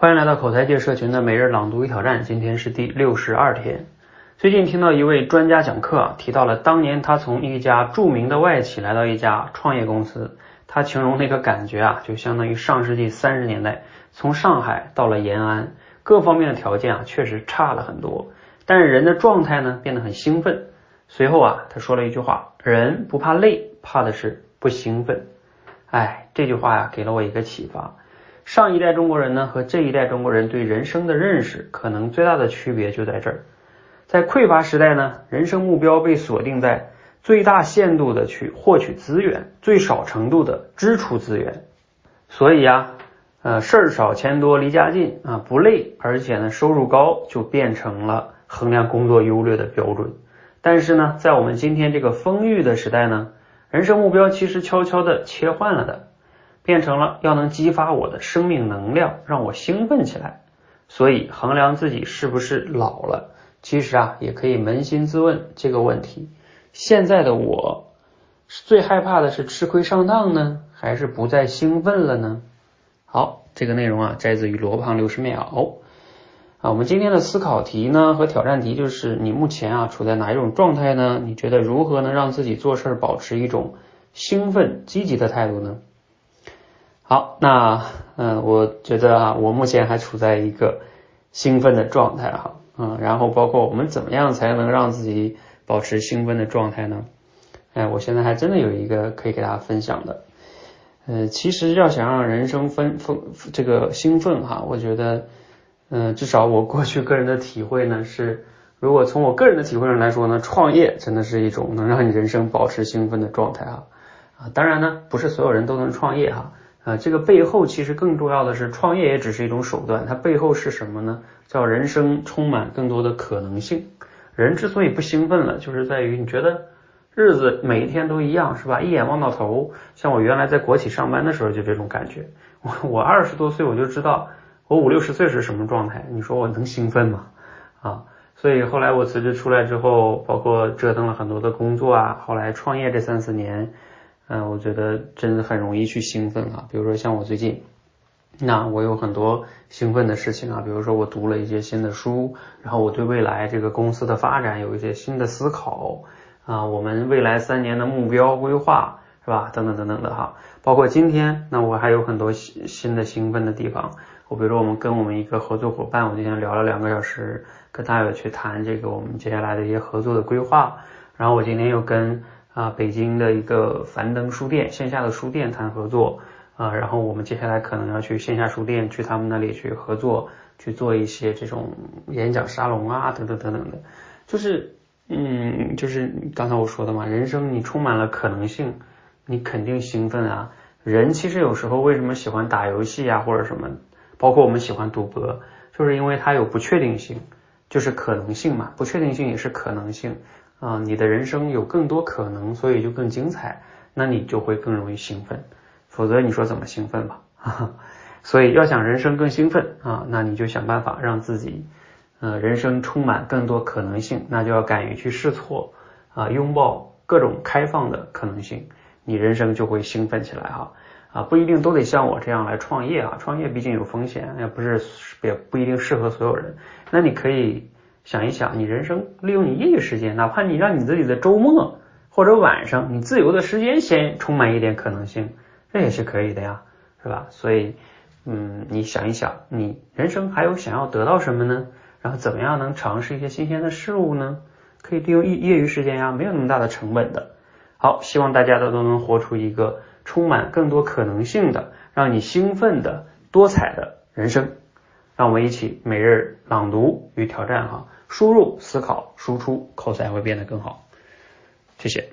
欢迎来到口才界社群的每日朗读与挑战，今天是第六十二天。最近听到一位专家讲课，提到了当年他从一家著名的外企来到一家创业公司，他形容那个感觉啊，就相当于上世纪三十年代从上海到了延安，各方面的条件啊确实差了很多，但是人的状态呢变得很兴奋。随后啊，他说了一句话：人不怕累，怕的是不兴奋。哎，这句话呀给了我一个启发。上一代中国人呢和这一代中国人对人生的认识，可能最大的区别就在这儿。在匮乏时代呢，人生目标被锁定在最大限度的去获取资源，最少程度的支出资源。所以呀，呃，事儿少钱多离家近啊，不累，而且呢收入高，就变成了衡量工作优劣的标准。但是呢，在我们今天这个丰裕的时代呢，人生目标其实悄悄的切换了的。变成了要能激发我的生命能量，让我兴奋起来。所以衡量自己是不是老了，其实啊也可以扪心自问这个问题：现在的我最害怕的是吃亏上当呢，还是不再兴奋了呢？好，这个内容啊摘自于罗胖六十秒啊。我们今天的思考题呢和挑战题就是你目前啊处在哪一种状态呢？你觉得如何能让自己做事保持一种兴奋积极的态度呢？好，那嗯，我觉得啊，我目前还处在一个兴奋的状态哈，嗯，然后包括我们怎么样才能让自己保持兴奋的状态呢？哎，我现在还真的有一个可以给大家分享的，呃，其实要想让人生分分这个兴奋哈，我觉得，嗯，至少我过去个人的体会呢是，如果从我个人的体会上来说呢，创业真的是一种能让你人生保持兴奋的状态哈，啊，当然呢，不是所有人都能创业哈。啊这个背后其实更重要的是，创业也只是一种手段，它背后是什么呢？叫人生充满更多的可能性。人之所以不兴奋了，就是在于你觉得日子每一天都一样，是吧？一眼望到头，像我原来在国企上班的时候就这种感觉。我我二十多岁我就知道我五六十岁是什么状态，你说我能兴奋吗？啊，所以后来我辞职出来之后，包括折腾了很多的工作啊，后来创业这三四年。嗯，我觉得真的很容易去兴奋啊。比如说像我最近，那我有很多兴奋的事情啊。比如说我读了一些新的书，然后我对未来这个公司的发展有一些新的思考啊。我们未来三年的目标规划是吧？等等等等的哈。包括今天，那我还有很多新新的兴奋的地方。我比如说我们跟我们一个合作伙伴，我今天聊了两个小时，跟他有去谈这个我们接下来的一些合作的规划。然后我今天又跟。啊，北京的一个樊登书店线下的书店谈合作啊，然后我们接下来可能要去线下书店去他们那里去合作，去做一些这种演讲沙龙啊，等等等等的，就是嗯，就是刚才我说的嘛，人生你充满了可能性，你肯定兴奋啊。人其实有时候为什么喜欢打游戏啊，或者什么，包括我们喜欢赌博，就是因为它有不确定性，就是可能性嘛，不确定性也是可能性。啊，你的人生有更多可能，所以就更精彩，那你就会更容易兴奋，否则你说怎么兴奋吧？所以要想人生更兴奋啊，那你就想办法让自己，呃，人生充满更多可能性，那就要敢于去试错啊，拥抱各种开放的可能性，你人生就会兴奋起来哈啊，不一定都得像我这样来创业啊，创业毕竟有风险，也不是也不一定适合所有人，那你可以。想一想，你人生利用你业余时间，哪怕你让你自己的周末或者晚上，你自由的时间先充满一点可能性，这也是可以的呀，是吧？所以，嗯，你想一想，你人生还有想要得到什么呢？然后怎么样能尝试一些新鲜的事物呢？可以利用业业余时间呀，没有那么大的成本的。好，希望大家都都能活出一个充满更多可能性的、让你兴奋的、多彩的人生。让我们一起每日朗读与挑战哈。输入、思考、输出，口才会变得更好。谢谢。